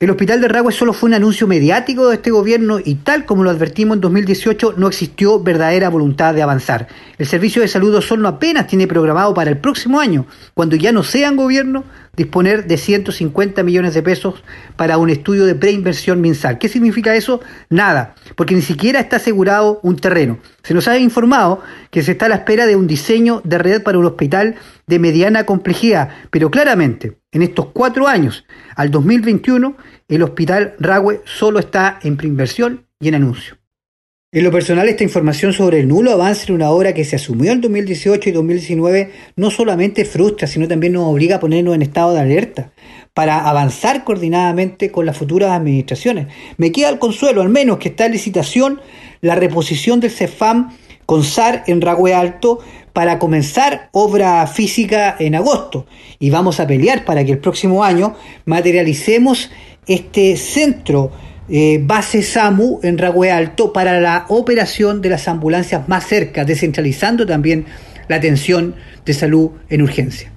El hospital de Ragüe solo fue un anuncio mediático de este gobierno y tal como lo advertimos en 2018 no existió verdadera voluntad de avanzar. El servicio de salud Osorno apenas tiene programado para el próximo año, cuando ya no sean gobierno, disponer de 150 millones de pesos para un estudio de preinversión MinSal. ¿Qué significa eso? Nada, porque ni siquiera está asegurado un terreno. Se nos ha informado que se está a la espera de un diseño de red para un hospital de mediana complejidad, pero claramente en estos cuatro años, al 2021, el hospital Ragüe solo está en preinversión y en anuncio. En lo personal, esta información sobre el nulo avance en una obra que se asumió en 2018 y 2019 no solamente frustra, sino también nos obliga a ponernos en estado de alerta para avanzar coordinadamente con las futuras administraciones. Me queda el consuelo, al menos, que está en licitación la reposición del CEFAM con SAR en Ragüe Alto para comenzar obra física en agosto. Y vamos a pelear para que el próximo año materialicemos este centro eh, base SAMU en Ragüe Alto para la operación de las ambulancias más cerca, descentralizando también la atención de salud en urgencia.